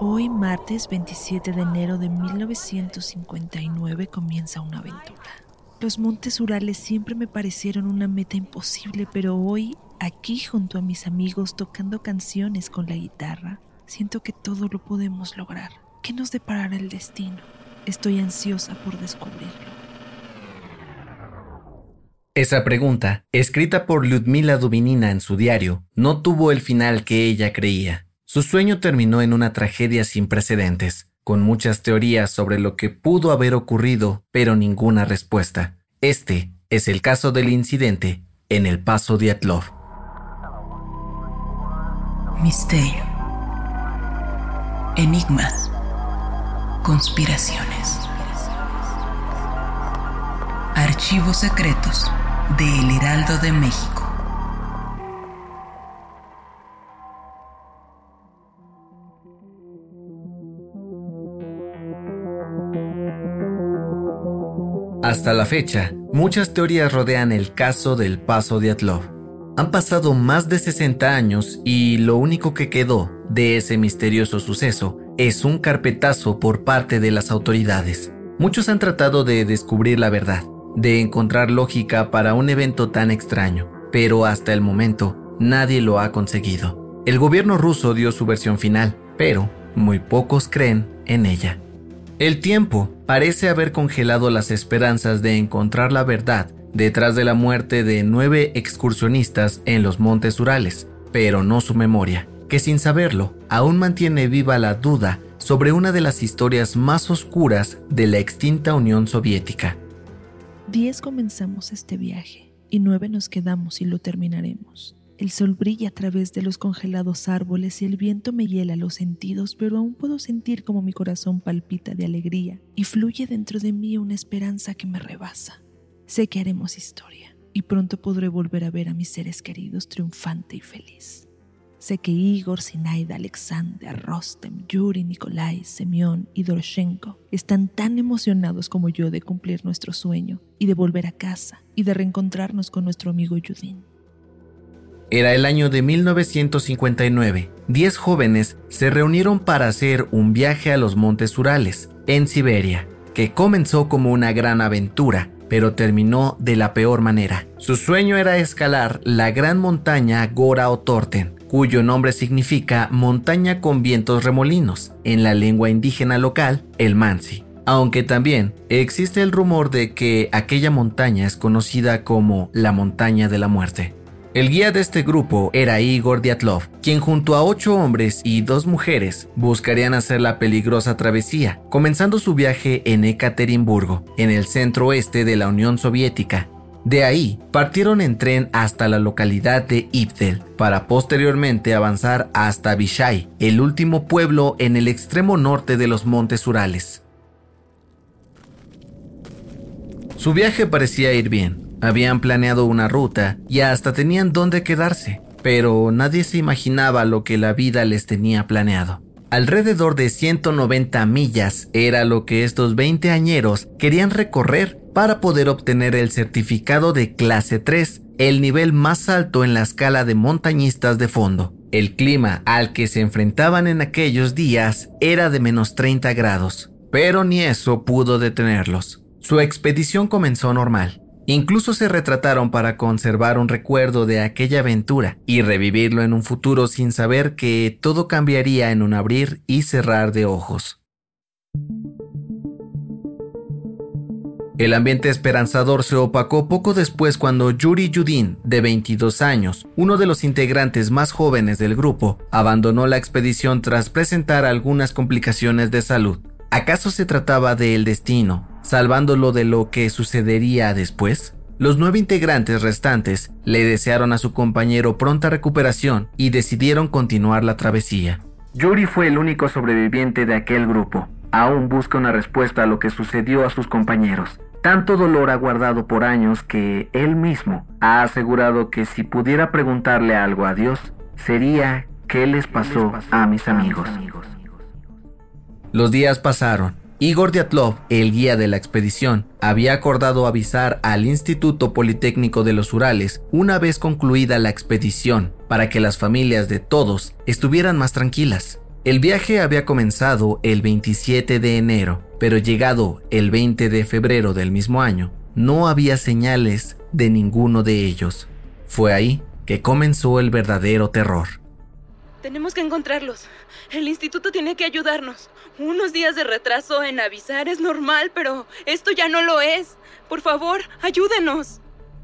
Hoy, martes 27 de enero de 1959, comienza una aventura. Los montes Urales siempre me parecieron una meta imposible, pero hoy, aquí junto a mis amigos tocando canciones con la guitarra, siento que todo lo podemos lograr. ¿Qué nos deparará el destino? Estoy ansiosa por descubrirlo. Esa pregunta, escrita por Ludmila Dubinina en su diario, no tuvo el final que ella creía. Su sueño terminó en una tragedia sin precedentes, con muchas teorías sobre lo que pudo haber ocurrido, pero ninguna respuesta. Este es el caso del incidente en el Paso de Atlov. Misterio. Enigmas. Conspiraciones. Archivos secretos de El Heraldo de México. Hasta la fecha, muchas teorías rodean el caso del paso de Atlov. Han pasado más de 60 años y lo único que quedó de ese misterioso suceso es un carpetazo por parte de las autoridades. Muchos han tratado de descubrir la verdad, de encontrar lógica para un evento tan extraño, pero hasta el momento nadie lo ha conseguido. El gobierno ruso dio su versión final, pero muy pocos creen en ella. El tiempo parece haber congelado las esperanzas de encontrar la verdad detrás de la muerte de nueve excursionistas en los Montes Urales, pero no su memoria, que sin saberlo aún mantiene viva la duda sobre una de las historias más oscuras de la extinta Unión Soviética. Diez comenzamos este viaje y nueve nos quedamos y lo terminaremos. El sol brilla a través de los congelados árboles y el viento me hiela los sentidos, pero aún puedo sentir como mi corazón palpita de alegría y fluye dentro de mí una esperanza que me rebasa. Sé que haremos historia y pronto podré volver a ver a mis seres queridos triunfante y feliz. Sé que Igor, Sinaida, Alexander, Rostem, Yuri, Nikolai, Semyon y Doroshenko están tan emocionados como yo de cumplir nuestro sueño y de volver a casa y de reencontrarnos con nuestro amigo Yudin. Era el año de 1959. Diez jóvenes se reunieron para hacer un viaje a los Montes Urales, en Siberia, que comenzó como una gran aventura, pero terminó de la peor manera. Su sueño era escalar la gran montaña Gora Otorten, cuyo nombre significa montaña con vientos remolinos, en la lengua indígena local, el Mansi. Aunque también existe el rumor de que aquella montaña es conocida como la montaña de la muerte. El guía de este grupo era Igor Dyatlov, quien junto a ocho hombres y dos mujeres buscarían hacer la peligrosa travesía, comenzando su viaje en Ekaterimburgo, en el centro oeste de la Unión Soviética. De ahí partieron en tren hasta la localidad de Ibdel, para posteriormente avanzar hasta Vishay, el último pueblo en el extremo norte de los Montes Urales. Su viaje parecía ir bien, habían planeado una ruta y hasta tenían dónde quedarse, pero nadie se imaginaba lo que la vida les tenía planeado. Alrededor de 190 millas era lo que estos 20 añeros querían recorrer para poder obtener el certificado de clase 3, el nivel más alto en la escala de montañistas de fondo. El clima al que se enfrentaban en aquellos días era de menos 30 grados, pero ni eso pudo detenerlos. Su expedición comenzó normal. Incluso se retrataron para conservar un recuerdo de aquella aventura y revivirlo en un futuro sin saber que todo cambiaría en un abrir y cerrar de ojos. El ambiente esperanzador se opacó poco después cuando Yuri Yudin, de 22 años, uno de los integrantes más jóvenes del grupo, abandonó la expedición tras presentar algunas complicaciones de salud. ¿Acaso se trataba del destino, salvándolo de lo que sucedería después? Los nueve integrantes restantes le desearon a su compañero pronta recuperación y decidieron continuar la travesía. Yuri fue el único sobreviviente de aquel grupo. Aún busca una respuesta a lo que sucedió a sus compañeros. Tanto dolor ha guardado por años que él mismo ha asegurado que si pudiera preguntarle algo a Dios, sería ¿qué les pasó a mis amigos? Los días pasaron Igor Diatlov, el guía de la expedición, había acordado avisar al Instituto Politécnico de los Urales una vez concluida la expedición, para que las familias de todos estuvieran más tranquilas. El viaje había comenzado el 27 de enero, pero llegado el 20 de febrero del mismo año, no había señales de ninguno de ellos. Fue ahí que comenzó el verdadero terror. Tenemos que encontrarlos. El instituto tiene que ayudarnos. Unos días de retraso en avisar es normal, pero esto ya no lo es. Por favor, ayúdenos.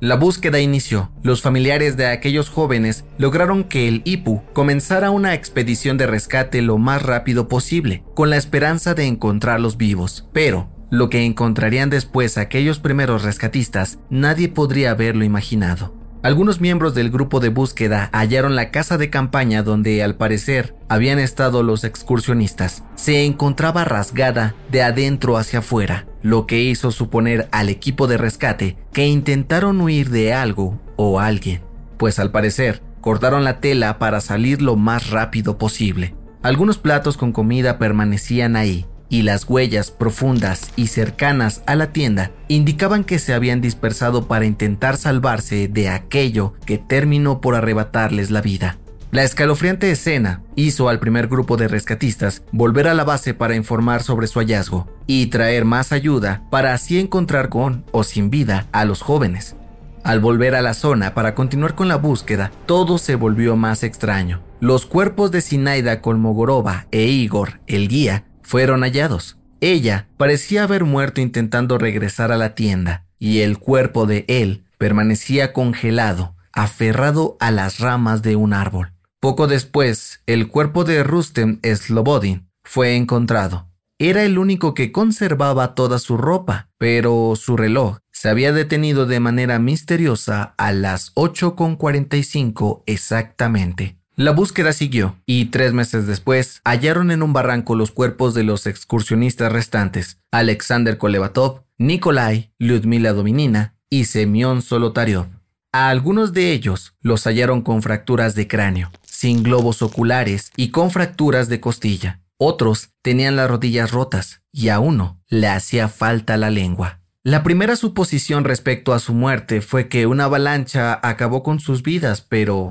La búsqueda inició. Los familiares de aquellos jóvenes lograron que el IPU comenzara una expedición de rescate lo más rápido posible, con la esperanza de encontrarlos vivos. Pero, lo que encontrarían después aquellos primeros rescatistas, nadie podría haberlo imaginado. Algunos miembros del grupo de búsqueda hallaron la casa de campaña donde al parecer habían estado los excursionistas. Se encontraba rasgada de adentro hacia afuera, lo que hizo suponer al equipo de rescate que intentaron huir de algo o alguien, pues al parecer cortaron la tela para salir lo más rápido posible. Algunos platos con comida permanecían ahí, y las huellas profundas y cercanas a la tienda indicaban que se habían dispersado para intentar salvarse de aquello que terminó por arrebatarles la vida. La escalofriante escena hizo al primer grupo de rescatistas volver a la base para informar sobre su hallazgo y traer más ayuda para así encontrar con o sin vida a los jóvenes. Al volver a la zona para continuar con la búsqueda, todo se volvió más extraño. Los cuerpos de Sinaida Kolmogorova e Igor, el guía, fueron hallados. Ella parecía haber muerto intentando regresar a la tienda, y el cuerpo de él permanecía congelado, aferrado a las ramas de un árbol. Poco después, el cuerpo de Rustem Slobodin fue encontrado. Era el único que conservaba toda su ropa, pero su reloj se había detenido de manera misteriosa a las 8.45 exactamente. La búsqueda siguió y tres meses después hallaron en un barranco los cuerpos de los excursionistas restantes, Alexander Kolevatov, Nikolai, Lyudmila Dominina y Semyon Solotariov. A algunos de ellos los hallaron con fracturas de cráneo, sin globos oculares y con fracturas de costilla. Otros tenían las rodillas rotas y a uno le hacía falta la lengua. La primera suposición respecto a su muerte fue que una avalancha acabó con sus vidas, pero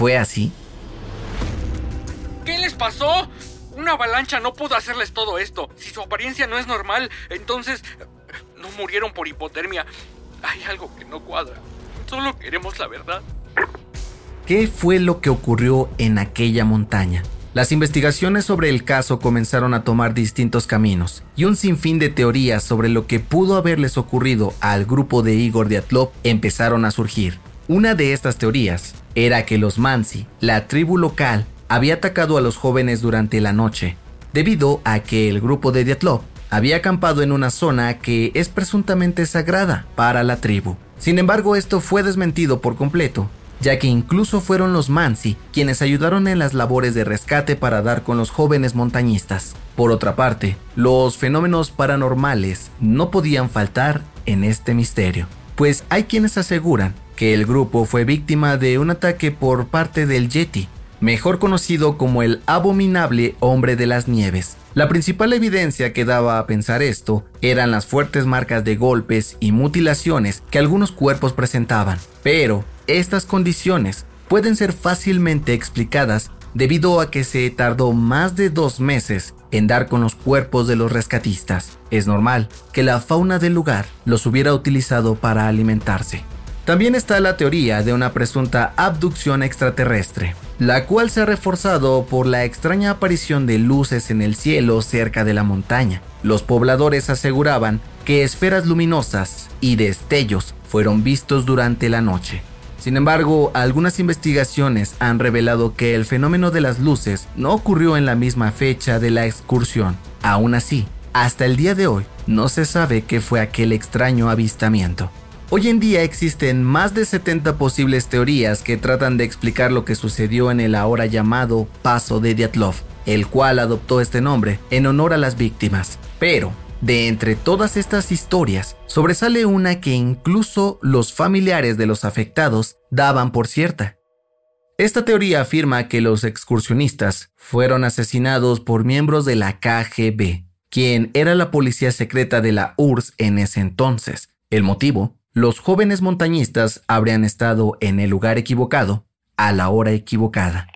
¿Fue así? ¿Qué les pasó? Una avalancha no pudo hacerles todo esto. Si su apariencia no es normal, entonces no murieron por hipotermia. Hay algo que no cuadra. Solo queremos la verdad. ¿Qué fue lo que ocurrió en aquella montaña? Las investigaciones sobre el caso comenzaron a tomar distintos caminos y un sinfín de teorías sobre lo que pudo haberles ocurrido al grupo de Igor Diatlov empezaron a surgir. Una de estas teorías era que los Mansi, la tribu local, había atacado a los jóvenes durante la noche, debido a que el grupo de Diatlov había acampado en una zona que es presuntamente sagrada para la tribu. Sin embargo, esto fue desmentido por completo, ya que incluso fueron los Mansi quienes ayudaron en las labores de rescate para dar con los jóvenes montañistas. Por otra parte, los fenómenos paranormales no podían faltar en este misterio, pues hay quienes aseguran que el grupo fue víctima de un ataque por parte del Yeti, mejor conocido como el abominable hombre de las nieves. La principal evidencia que daba a pensar esto eran las fuertes marcas de golpes y mutilaciones que algunos cuerpos presentaban, pero estas condiciones pueden ser fácilmente explicadas debido a que se tardó más de dos meses en dar con los cuerpos de los rescatistas. Es normal que la fauna del lugar los hubiera utilizado para alimentarse. También está la teoría de una presunta abducción extraterrestre, la cual se ha reforzado por la extraña aparición de luces en el cielo cerca de la montaña. Los pobladores aseguraban que esferas luminosas y destellos fueron vistos durante la noche. Sin embargo, algunas investigaciones han revelado que el fenómeno de las luces no ocurrió en la misma fecha de la excursión. Aún así, hasta el día de hoy, no se sabe qué fue aquel extraño avistamiento. Hoy en día existen más de 70 posibles teorías que tratan de explicar lo que sucedió en el ahora llamado Paso de Dyatlov, el cual adoptó este nombre en honor a las víctimas. Pero, de entre todas estas historias, sobresale una que incluso los familiares de los afectados daban por cierta. Esta teoría afirma que los excursionistas fueron asesinados por miembros de la KGB, quien era la policía secreta de la URSS en ese entonces. El motivo los jóvenes montañistas habrían estado en el lugar equivocado a la hora equivocada.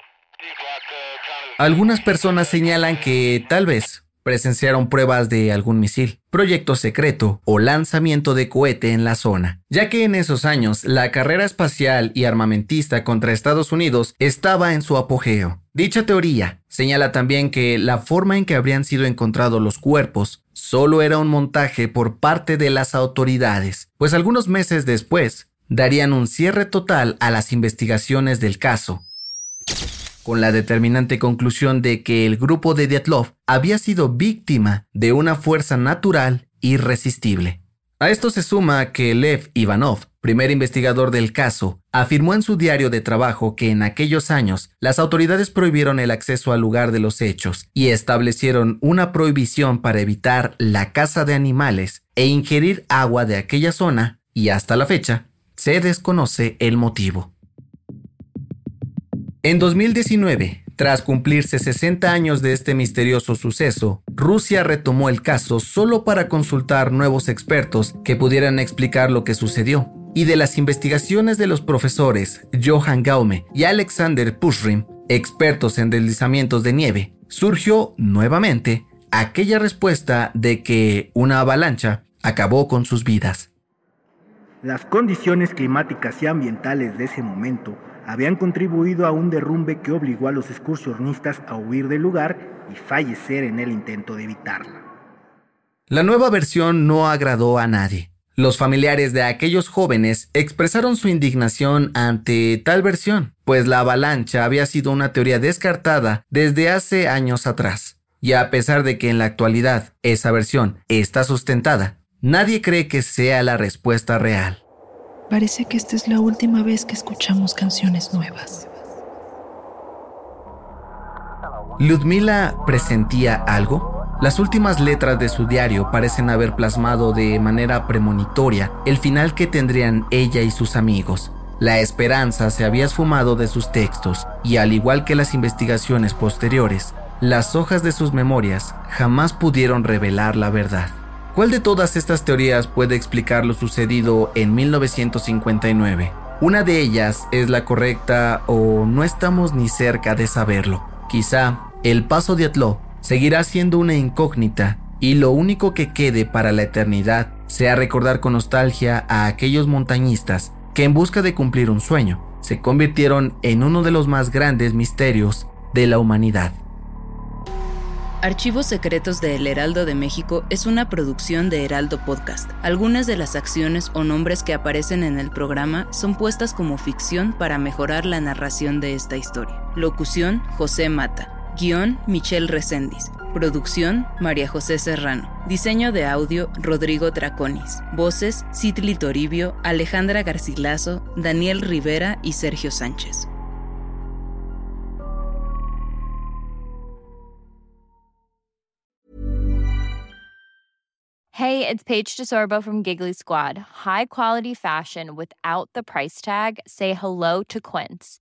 Algunas personas señalan que tal vez presenciaron pruebas de algún misil, proyecto secreto o lanzamiento de cohete en la zona, ya que en esos años la carrera espacial y armamentista contra Estados Unidos estaba en su apogeo. Dicha teoría señala también que la forma en que habrían sido encontrados los cuerpos solo era un montaje por parte de las autoridades, pues algunos meses después darían un cierre total a las investigaciones del caso con la determinante conclusión de que el grupo de Dyatlov había sido víctima de una fuerza natural irresistible. A esto se suma que Lev Ivanov, primer investigador del caso, afirmó en su diario de trabajo que en aquellos años las autoridades prohibieron el acceso al lugar de los hechos y establecieron una prohibición para evitar la caza de animales e ingerir agua de aquella zona y hasta la fecha se desconoce el motivo. En 2019, tras cumplirse 60 años de este misterioso suceso, Rusia retomó el caso solo para consultar nuevos expertos que pudieran explicar lo que sucedió. Y de las investigaciones de los profesores Johan Gaume y Alexander Pushrim, expertos en deslizamientos de nieve, surgió nuevamente aquella respuesta de que una avalancha acabó con sus vidas. Las condiciones climáticas y ambientales de ese momento habían contribuido a un derrumbe que obligó a los excursionistas a huir del lugar y fallecer en el intento de evitarla. La nueva versión no agradó a nadie. Los familiares de aquellos jóvenes expresaron su indignación ante tal versión, pues la avalancha había sido una teoría descartada desde hace años atrás. Y a pesar de que en la actualidad esa versión está sustentada, nadie cree que sea la respuesta real. Parece que esta es la última vez que escuchamos canciones nuevas. ¿Ludmila presentía algo? Las últimas letras de su diario parecen haber plasmado de manera premonitoria el final que tendrían ella y sus amigos. La esperanza se había esfumado de sus textos y al igual que las investigaciones posteriores, las hojas de sus memorias jamás pudieron revelar la verdad. ¿Cuál de todas estas teorías puede explicar lo sucedido en 1959? Una de ellas es la correcta o no estamos ni cerca de saberlo. Quizá el paso de Atló seguirá siendo una incógnita y lo único que quede para la eternidad sea recordar con nostalgia a aquellos montañistas que en busca de cumplir un sueño se convirtieron en uno de los más grandes misterios de la humanidad. Archivos Secretos de El Heraldo de México es una producción de Heraldo Podcast. Algunas de las acciones o nombres que aparecen en el programa son puestas como ficción para mejorar la narración de esta historia. Locución, José Mata. Guión, Michelle Reséndiz. Producción, María José Serrano. Diseño de audio, Rodrigo Traconis. Voces, Citli Toribio, Alejandra Garcilaso, Daniel Rivera y Sergio Sánchez. Hey, it's Paige DeSorbo from Giggly Squad. High quality fashion without the price tag. Say hello to Quince.